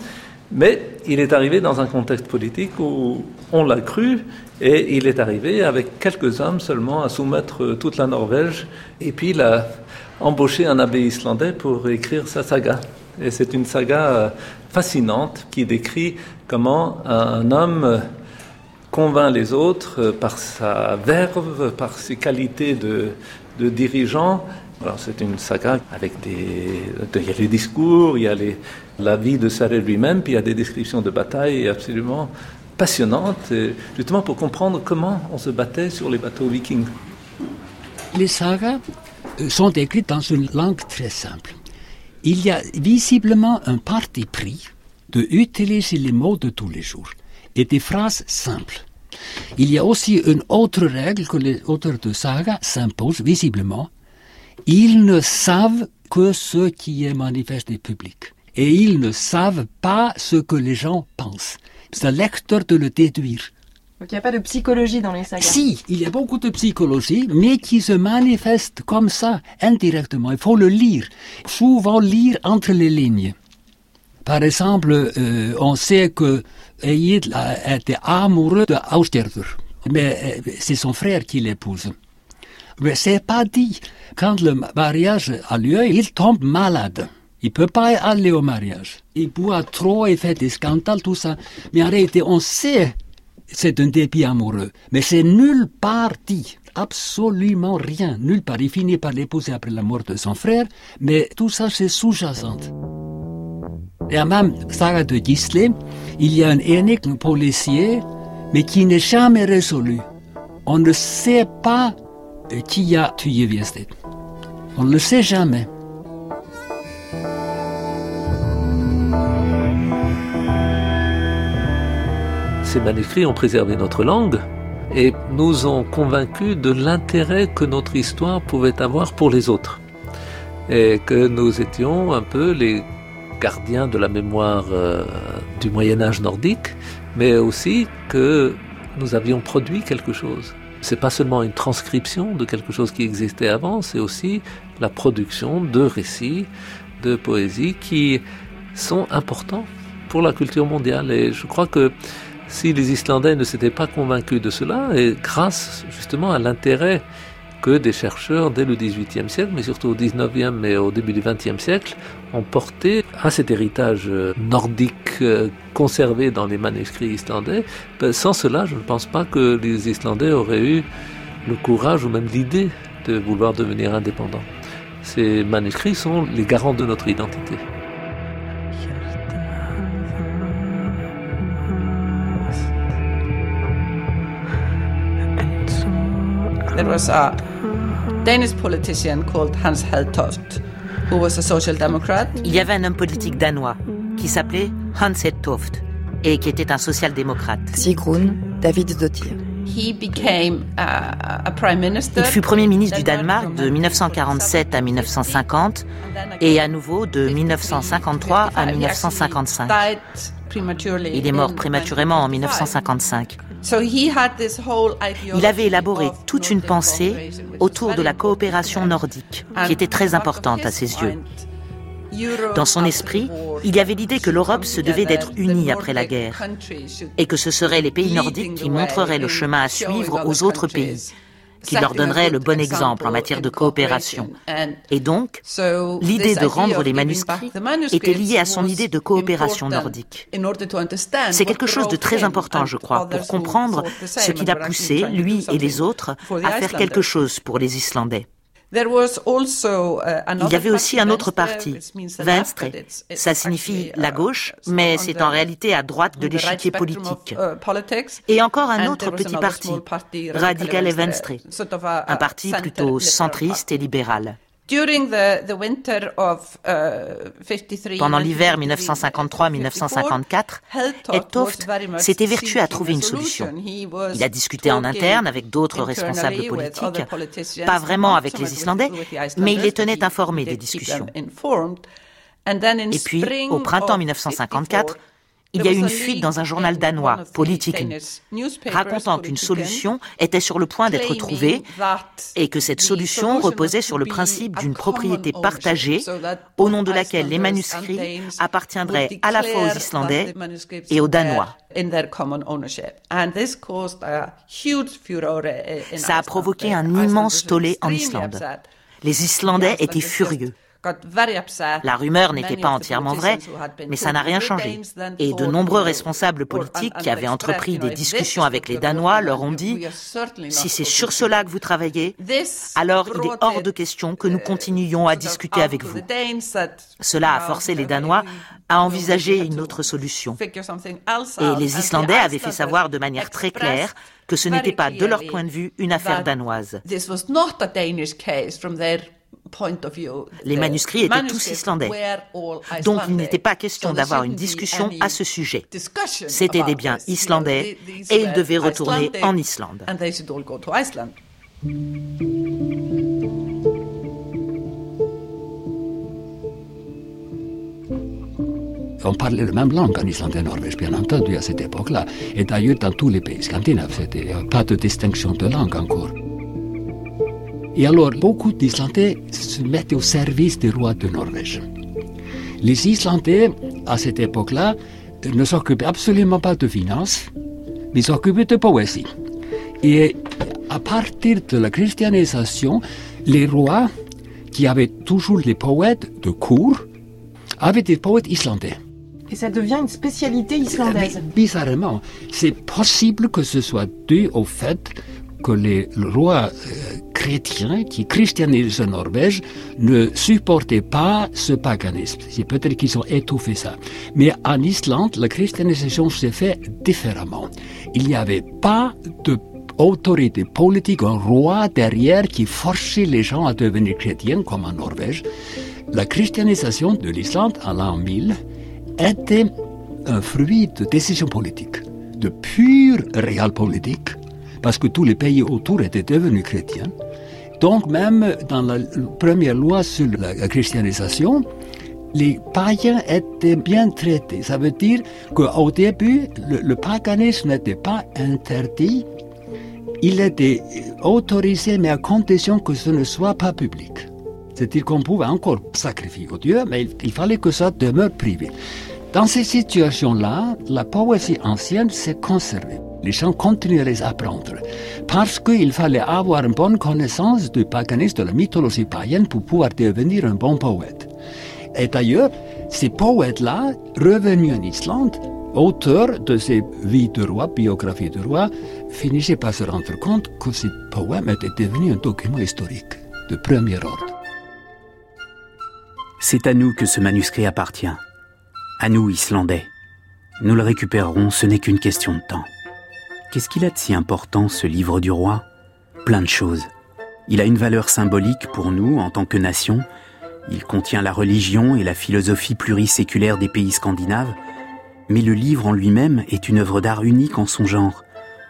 Speaker 6: mais il est arrivé dans un contexte politique où on l'a cru, et il est arrivé avec quelques hommes seulement à soumettre toute la Norvège, et puis il a embauché un abbé islandais pour écrire sa saga. Et c'est une saga euh, fascinante qui décrit comment un homme convainc les autres euh, par sa verve, par ses qualités de dirigeant. C'est une saga avec des... Il y a les discours, il y a les, la vie de Sarre lui-même, puis il y a des descriptions de batailles absolument passionnantes, justement pour comprendre comment on se battait sur les bateaux vikings.
Speaker 5: Les sagas euh, sont écrites dans une langue très simple. Il y a visiblement un parti pris de utiliser les mots de tous les jours et des phrases simples. Il y a aussi une autre règle que les auteurs de saga s'imposent visiblement. Ils ne savent que ce qui est manifesté public. Et ils ne savent pas ce que les gens pensent. C'est à lecteur de le déduire.
Speaker 4: Donc il n'y a pas de psychologie dans les sagas
Speaker 5: Si, il y a beaucoup de psychologie, mais qui se manifeste comme ça, indirectement. Il faut le lire. Souvent lire entre les lignes. Par exemple, euh, on sait que Egil était amoureux de Austgerður, mais euh, c'est son frère qui l'épouse. Mais c'est pas dit. Quand le mariage a lieu, il tombe malade. Il peut pas aller au mariage. Il boit trop et fait des scandales, tout ça. Mais en réalité, on sait c'est un débit amoureux. Mais c'est nulle part dit. Absolument rien. Nulle part. Il finit par l'épouser après la mort de son frère. Mais tout ça, c'est sous-jacent. Et même Sarah de Gisle, il y a un énigme policier, mais qui n'est jamais résolu. On ne sait pas qui a tué Viested. On ne le sait jamais.
Speaker 6: Ces manuscrits ont préservé notre langue et nous ont convaincus de l'intérêt que notre histoire pouvait avoir pour les autres. Et que nous étions un peu les gardien de la mémoire euh, du Moyen Âge nordique, mais aussi que nous avions produit quelque chose. C'est pas seulement une transcription de quelque chose qui existait avant, c'est aussi la production de récits, de poésie qui sont importants pour la culture mondiale. Et je crois que si les Islandais ne s'étaient pas convaincus de cela, et grâce justement à l'intérêt que des chercheurs dès le XVIIIe siècle, mais surtout au XIXe et au début du XXe siècle, ont porté à cet héritage euh, nordique euh, conservé dans les manuscrits islandais. Ben, sans cela, je ne pense pas que les Islandais auraient eu le courage ou même l'idée de vouloir devenir indépendants. Ces manuscrits sont les garants de notre identité.
Speaker 3: Was a Danish politician called Hans Hedtoft, who was a social democrat.
Speaker 2: Il y avait un homme politique danois qui s'appelait Hans Hedtoft et qui était un social-démocrate.
Speaker 7: Sigrun David Dottir.
Speaker 3: He became a, a prime minister.
Speaker 2: Il fut Premier ministre du Danemark de 1947 à 1950 et à nouveau de 1953 à 1955. Il est mort prématurément en 1955. Il avait élaboré toute une pensée autour de la coopération nordique, qui était très importante à ses yeux. Dans son esprit, il y avait l'idée que l'Europe se devait d'être unie après la guerre et que ce seraient les pays nordiques qui montreraient le chemin à suivre aux autres pays qui leur donnerait le bon exemple en matière de coopération. Et donc, l'idée de rendre les manuscrits était liée à son idée de coopération nordique. C'est quelque chose de très important, je crois, pour comprendre ce qui l'a poussé, lui et les autres, à faire quelque chose pour les Islandais. Uh, Il y avait aussi un autre parti, Venstre. Ça signifie la gauche, mais c'est en réalité à droite de l'échiquier politique. Uh, et encore un autre petit parti, Radical Venstre, un parti plutôt centriste et libéral. Uh, Pendant l'hiver 1953-1954, Toft s'est évertué à trouver une solution. Il a discuté en interne avec d'autres responsables politiques, pas vraiment avec les Islandais, mais il les tenait informés des discussions. Et puis, au printemps 1954, il y a eu une fuite dans un journal danois, Politiken, racontant qu'une solution était sur le point d'être trouvée et que cette solution reposait sur le principe d'une propriété partagée au nom de laquelle les manuscrits appartiendraient à la fois aux Islandais et aux Danois. Ça a provoqué un immense tollé en Islande. Les Islandais étaient furieux. La rumeur n'était pas entièrement vraie, mais ça n'a rien changé. Et de nombreux responsables politiques qui avaient entrepris des discussions avec les Danois leur ont dit, si c'est sur cela que vous travaillez, alors il est hors de question que nous uh, continuions à discuter avec vous. Cela a forcé les Danois à envisager une autre solution. Et les Islandais avaient fait savoir de manière très claire que ce n'était pas, de leur point de vue, une affaire danoise. Les manuscrits étaient tous islandais. Donc il n'était pas question d'avoir une discussion à ce sujet. C'était des biens islandais et ils devaient retourner en Islande.
Speaker 5: On parlait la même langue en Islande et Norvège, bien entendu, à cette époque-là. Et d'ailleurs, dans tous les pays scandinaves, il n'y a pas de distinction de langue encore. Et alors, beaucoup d'Islandais se mettent au service des rois de Norvège. Les Islandais, à cette époque-là, ne s'occupaient absolument pas de finances, mais s'occupaient de poésie. Et à partir de la christianisation, les rois, qui avaient toujours les poètes de cour, avaient des poètes islandais.
Speaker 4: Et ça devient une spécialité islandaise.
Speaker 5: bizarrement, c'est possible que ce soit dû au fait que les rois euh, chrétiens qui christianisent la Norvège ne supportaient pas ce paganisme. C'est peut-être qu'ils ont étouffé ça. Mais en Islande, la christianisation s'est faite différemment. Il n'y avait pas de autorité politique, un roi derrière qui forçait les gens à devenir chrétiens, comme en Norvège. La christianisation de l'Islande à l'an 1000 était un fruit de décisions politiques, de pure réel politique, parce que tous les pays autour étaient devenus chrétiens. Donc même dans la première loi sur la christianisation, les païens étaient bien traités. Ça veut dire qu'au début, le, paganisme n'était pas interdit. il était autorisé, mais à condition que ce ne soit pas public. C'est-à-dire qu'on pouvait encore sacrifier au Dieu, mais il fallait que ça demeure privé. Dans ces situations-là, la poésie ancienne s'est conservée. Les gens continuent à les apprendre parce qu'il fallait avoir une bonne connaissance du paganisme, de la mythologie païenne pour pouvoir devenir un bon poète. Et d'ailleurs, ces poètes-là, revenus en Islande, auteurs de ces vies de roi, biographies de roi, finissaient par se rendre compte que ces poèmes étaient devenus un document historique de premier ordre.
Speaker 8: C'est à nous que ce manuscrit appartient. À nous, Islandais. Nous le récupérerons, ce n'est qu'une question de temps. Qu'est-ce qu'il a de si important, ce livre du roi? Plein de choses. Il a une valeur symbolique pour nous en tant que nation, il contient la religion et la philosophie pluriséculaire des pays scandinaves, mais le livre en lui-même est une œuvre d'art unique en son genre,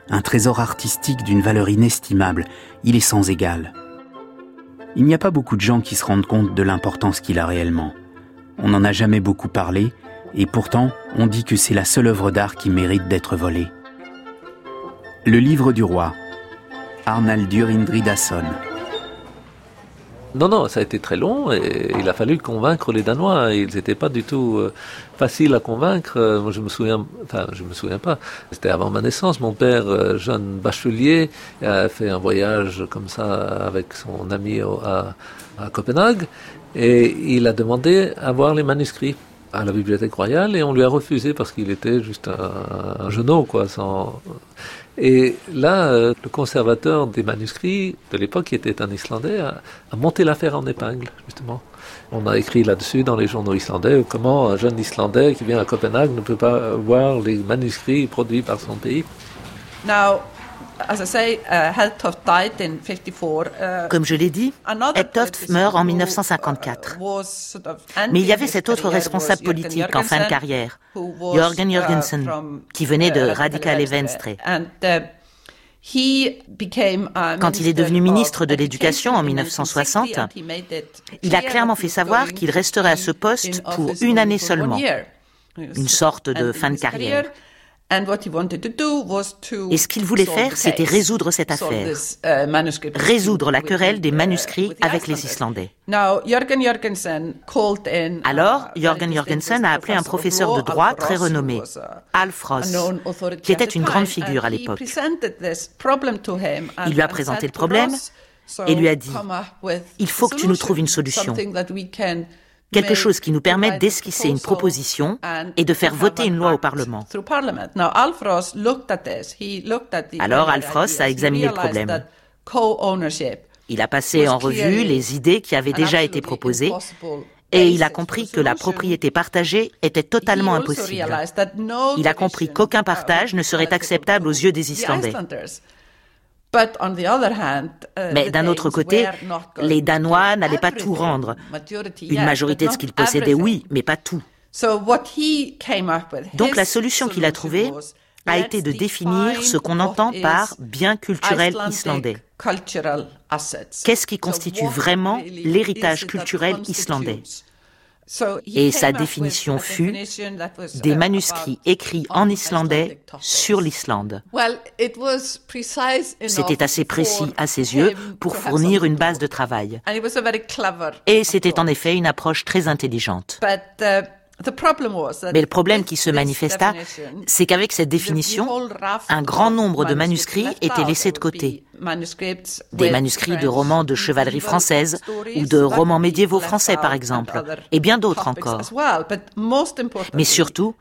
Speaker 8: un trésor artistique d'une valeur inestimable, il est sans égal. Il n'y a pas beaucoup de gens qui se rendent compte de l'importance qu'il a réellement. On n'en a jamais beaucoup parlé, et pourtant on dit que c'est la seule œuvre d'art qui mérite d'être volée. Le livre du roi, Arnaldur Indridason.
Speaker 6: Non, non, ça a été très long et il a fallu convaincre les Danois. Ils n'étaient pas du tout euh, faciles à convaincre. Euh, moi, je me souviens, enfin, je me souviens pas. C'était avant ma naissance. Mon père, euh, jeune bachelier, a fait un voyage comme ça avec son ami à, à Copenhague et il a demandé à voir les manuscrits à la Bibliothèque royale et on lui a refusé parce qu'il était juste un, un genou, quoi, et là, euh, le conservateur des manuscrits de l'époque, qui était un Islandais, a, monté l'affaire en épingle, justement. On a écrit là-dessus dans les journaux islandais comment un jeune Islandais qui vient à Copenhague ne peut pas voir les manuscrits produits par son pays.
Speaker 2: Comme je l'ai dit, Hedtoft meurt en 1954. Mais il y avait cet autre responsable politique en fin de carrière, Jørgen uh, Jørgensen, qui venait de uh, Radical Venstre. Uh, Quand il est devenu ministre de l'Éducation en 1960, il a clairement fait savoir qu'il resterait à ce poste pour une année seulement, une sorte de fin de carrière. Et ce qu'il voulait faire, c'était résoudre cette affaire, uh, résoudre la querelle des uh, manuscrits avec les Islandais. Alors, Jørgen Jorgensen a appelé un professeur de droit très renommé, Alf Ross, qui était une grande figure à l'époque. Il lui a présenté le problème et lui a dit, il faut que tu nous trouves une solution quelque chose qui nous permette d'esquisser une proposition et de faire voter une loi au Parlement. Alors Alf Ross a examiné le problème. Il a passé en revue les idées qui avaient déjà été proposées et il a compris que la propriété partagée était totalement impossible. Il a compris qu'aucun partage ne serait acceptable aux yeux des Islandais. Uh, Mais d'un autre côté, les Danois n'allaient pas tout rendre. Une majorité de ce qu'ils possédaient, oui, mais pas tout. Donc la solution qu'il a trouvée a été de définir ce qu'on entend par bien culturel islandais. Qu'est-ce qui constitue vraiment l'héritage culturel islandais? Et sa définition fut des manuscrits écrits en islandais sur l'Islande. C'était assez précis à ses yeux pour fournir une base de travail. Et c'était en effet une approche très intelligente. Mais le problème qui se manifesta, c'est qu'avec cette définition, un grand nombre de manuscrits étaient laissés de côté. Des manuscrits de romans de chevalerie française ou de romans médiévaux français, par exemple, et bien d'autres encore. Mais surtout,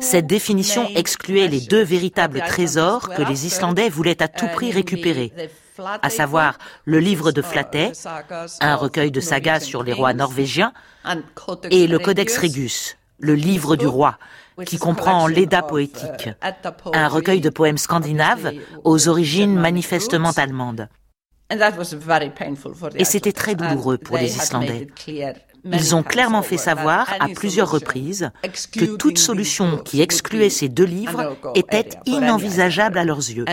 Speaker 2: cette définition excluait les deux véritables trésors que les Islandais voulaient à tout prix récupérer à savoir le livre de Flatey, un recueil de sagas sur les rois norvégiens, et le Codex Regus, le livre du roi, qui comprend l'Eda poétique, un recueil de poèmes scandinaves aux origines manifestement allemandes. Et c'était très douloureux pour les Islandais. Ils ont clairement fait savoir à plusieurs reprises que toute solution qui excluait ces deux livres était inenvisageable à leurs yeux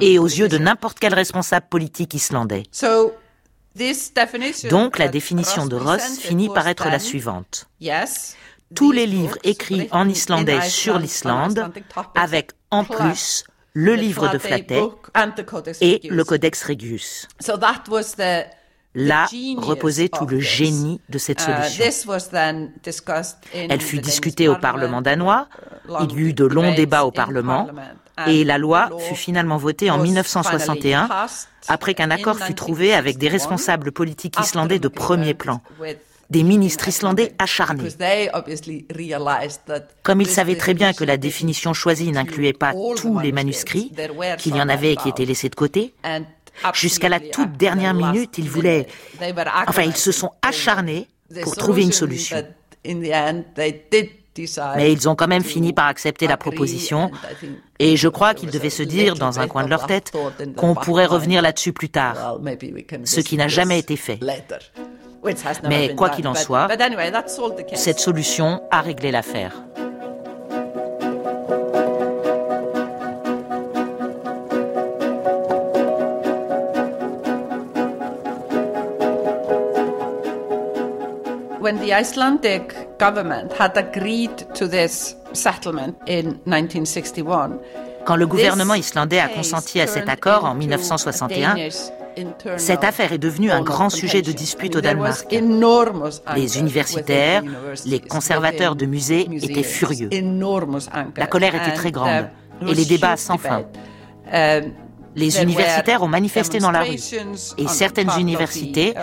Speaker 2: et aux yeux de n'importe quel responsable politique islandais. Donc la définition de Ross finit par être la suivante tous les livres écrits en islandais sur l'Islande, avec en plus le livre de Flatey et le Codex Regius. Là reposait tout le génie de cette uh, solution. Elle fut discutée au Parlement danois, il y eut de longs débats au Parlement, et la loi fut finalement votée en 1961, après qu'un accord fut trouvé avec des responsables politiques islandais de premier plan des ministres islandais acharnés. Comme ils savaient très bien que la définition choisie n'incluait pas tous les manuscrits, qu'il y en avait qui étaient laissés de côté, jusqu'à la toute dernière minute, ils voulaient... Enfin, ils se sont acharnés pour trouver une solution. Mais ils ont quand même fini par accepter la proposition et je crois qu'ils devaient se dire dans un coin de leur tête qu'on pourrait revenir là-dessus plus tard, ce qui n'a jamais été fait. Mais quoi qu'il en soit, cette solution a réglé l'affaire.
Speaker 3: When the Icelandic government had agreed to this settlement in 1961,
Speaker 2: quand le gouvernement islandais a consenti à cet accord en 1961, cette affaire est devenue un grand sujet de dispute au Danemark. Les universitaires, les conservateurs de musées étaient furieux. La colère était très grande et les débats sans fin. Les universitaires ont manifesté dans la rue et certaines universités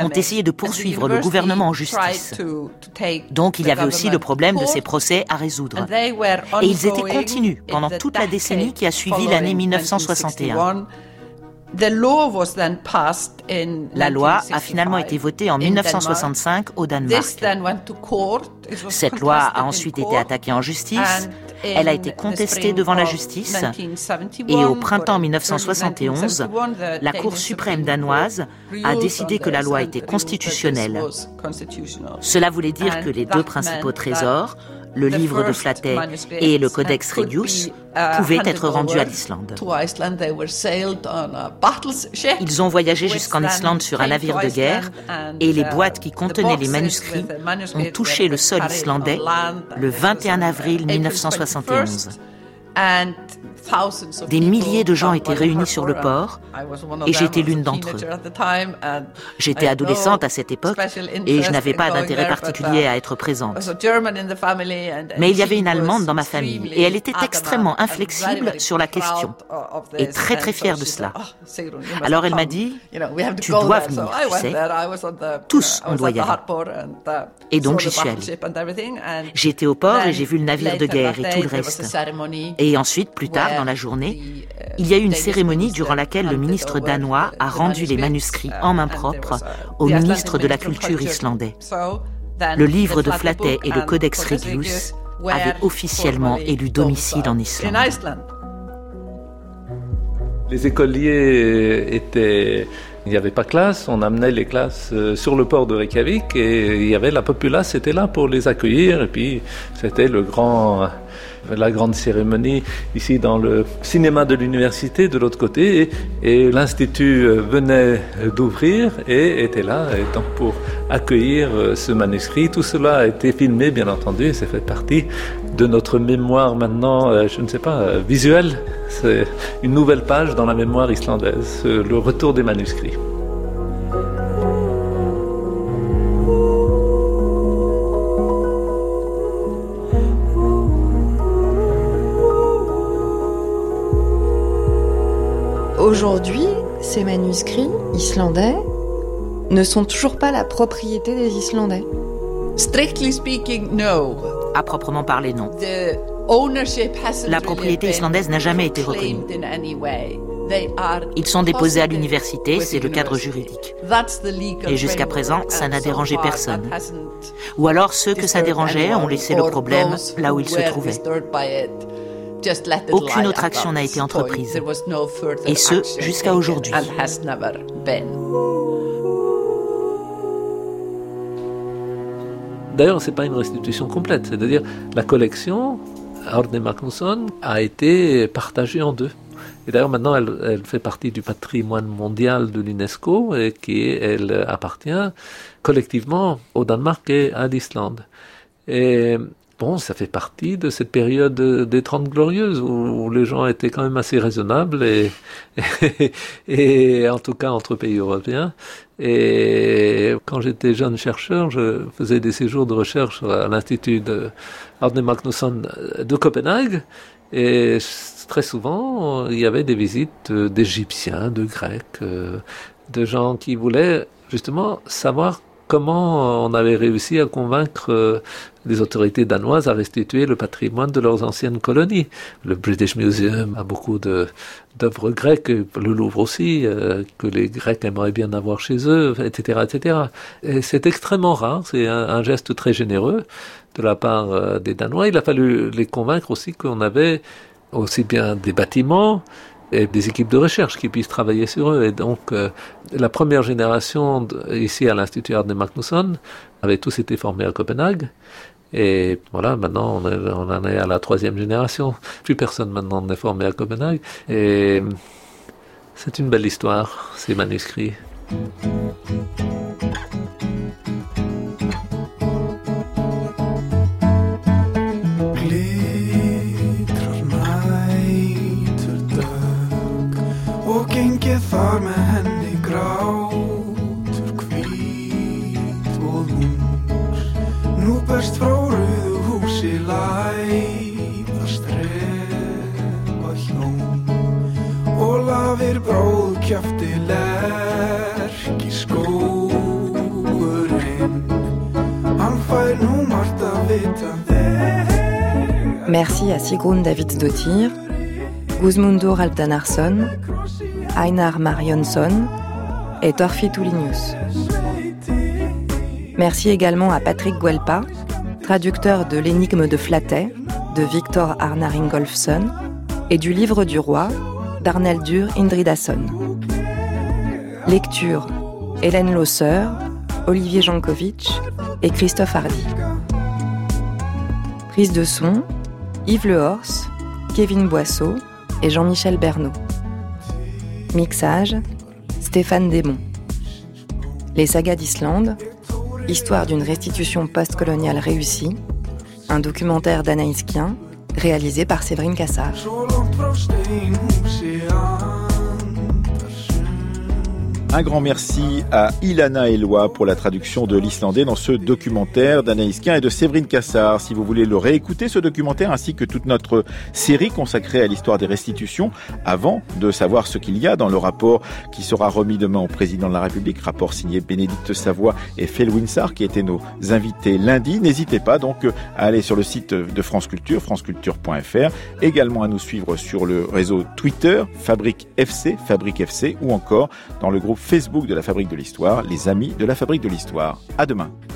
Speaker 2: ont essayé de poursuivre le gouvernement en justice. Donc il y avait aussi le problème de ces procès à résoudre. Et ils étaient continus pendant toute la décennie qui a suivi l'année 1961. La loi a finalement été votée en 1965 au Danemark. Cette loi a ensuite été attaquée en justice. Elle a été contestée devant la justice. Et au printemps 1971, la Cour suprême danoise a décidé que la loi était constitutionnelle. Cela voulait dire que les deux principaux trésors, le livre de Flatey et le Codex Regius uh, pouvaient être rendus à l'Islande. Ils ont voyagé jusqu'en Islande sur un navire de guerre et les uh, boîtes qui contenaient les manuscrits ont touché le sol islandais le 21 avril 1971. Des milliers de gens étaient réunis sur le port et j'étais l'une d'entre eux. J'étais adolescente à cette époque et je n'avais pas d'intérêt particulier à être présente. Mais il y avait une Allemande dans ma famille et elle était extrêmement inflexible sur la question et très très fière de cela. Oh, Alors elle m'a dit, tu dois venir, tu sais. Tous, on doit y aller. Uh, et donc j'y suis allée. Été au port et j'ai vu le navire de guerre et tout le reste. Et ensuite, plus tard, dans la journée, il y a eu une cérémonie durant laquelle le ministre danois a rendu les manuscrits en main propre au ministre de la Culture islandais. Le livre de Flatey et le Codex Regius avaient officiellement élu domicile en Islande.
Speaker 6: Les écoliers étaient il n'y avait pas classe, on amenait les classes euh, sur le port de Reykjavik et il y avait la populace était là pour les accueillir et puis c'était le grand la grande cérémonie ici dans le cinéma de l'université de l'autre côté et, l'institut euh, venait d'ouvrir et était là et donc pour accueillir euh, ce manuscrit. Tout cela a été filmé bien entendu et ça fait partie de notre mémoire maintenant, euh, je ne sais pas, visuelle. C'est une nouvelle page dans la mémoire islandaise, le retour des manuscrits.
Speaker 7: Aujourd'hui, ces manuscrits islandais ne sont toujours pas la propriété des Islandais.
Speaker 3: Strictly speaking, no.
Speaker 2: À proprement parler, non. La propriété islandaise n'a jamais été reconnue. Ils sont déposés à l'université, c'est le cadre juridique. Et jusqu'à présent, ça n'a dérangé personne. Ou alors ceux que ça dérangeait ont laissé le problème là où il se trouvait. Aucune autre action n'a été entreprise, et ce jusqu'à aujourd'hui.
Speaker 6: D'ailleurs, ce n'est pas une restitution complète, c'est-à-dire la collection, Ardne Magnusson, a été partagée en deux. Et d'ailleurs, maintenant, elle, fait partie du patrimoine mondial de l'UNESCO et qui elle appartient collectivement au Danemark et à l'Islande. Et bon, ça fait partie de cette période des Trente Glorieuses où, les gens étaient quand même assez raisonnables et, et, en tout cas entre pays européens. Et quand j'étais jeune chercheur, je faisais des séjours de recherche à l'Institut de Arne Magnusson de Copenhague. Et très souvent, il y avait des visites d'Égyptiens, de Grecs, euh, de gens qui voulaient justement savoir comment on avait réussi à convaincre euh, les autorités danoises à restituer le patrimoine de leurs anciennes colonies. Le British Museum a beaucoup d'œuvres grecques, le Louvre aussi, euh, que les Grecs aimeraient bien avoir chez eux, etc., etc. Et c'est extrêmement rare, c'est un, geste très généreux de la part euh, des Danois. Il a fallu les convaincre aussi qu'on avait aussi bien des bâtiments, et des équipes de recherche qui puissent travailler sur eux. Et donc, euh, la première génération ici à l'Institut Arne Magnusson avait tous été formés à Copenhague. Et voilà, maintenant on, en est à la troisième génération. Plus personne maintenant n'est formé à Copenhague. Et c'est une belle histoire, ces manuscrits.
Speaker 7: Merci à Sigrun David Dottir, Guzmundur Alpdanarsson, Einar Marionsson et Torfi Tulinius. Merci également à Patrick Guelpa, traducteur de L'énigme de Flatey de Victor Arnar Ingolfsson et du Livre du Roi d'Arneldur Indridason. Lecture Hélène Losseur, Olivier Jankovic et Christophe Hardy. Prise de son Yves Lehors, Kevin Boisseau et Jean-Michel Bernot. Mixage Stéphane Desmond. Les sagas d'Islande, histoire d'une restitution postcoloniale réussie, un documentaire d'Anaïs Kien, réalisé par Séverine Cassard.
Speaker 1: Un grand merci à Ilana Eloi pour la traduction de l'islandais dans ce documentaire d'Anaïs Kien et de Séverine Cassard. Si vous voulez le réécouter, ce documentaire ainsi que toute notre série consacrée à l'histoire des restitutions, avant de savoir ce qu'il y a dans le rapport qui sera remis demain au président de la République, rapport signé Bénédicte Savoie et Phil Winsar qui étaient nos invités lundi, n'hésitez pas donc à aller sur le site de France Culture, franceculture.fr, également à nous suivre sur le réseau Twitter, Fabrique FC, Fabrique FC ou encore dans le groupe Facebook de la Fabrique de l'Histoire, les amis de la Fabrique de l'Histoire. À demain.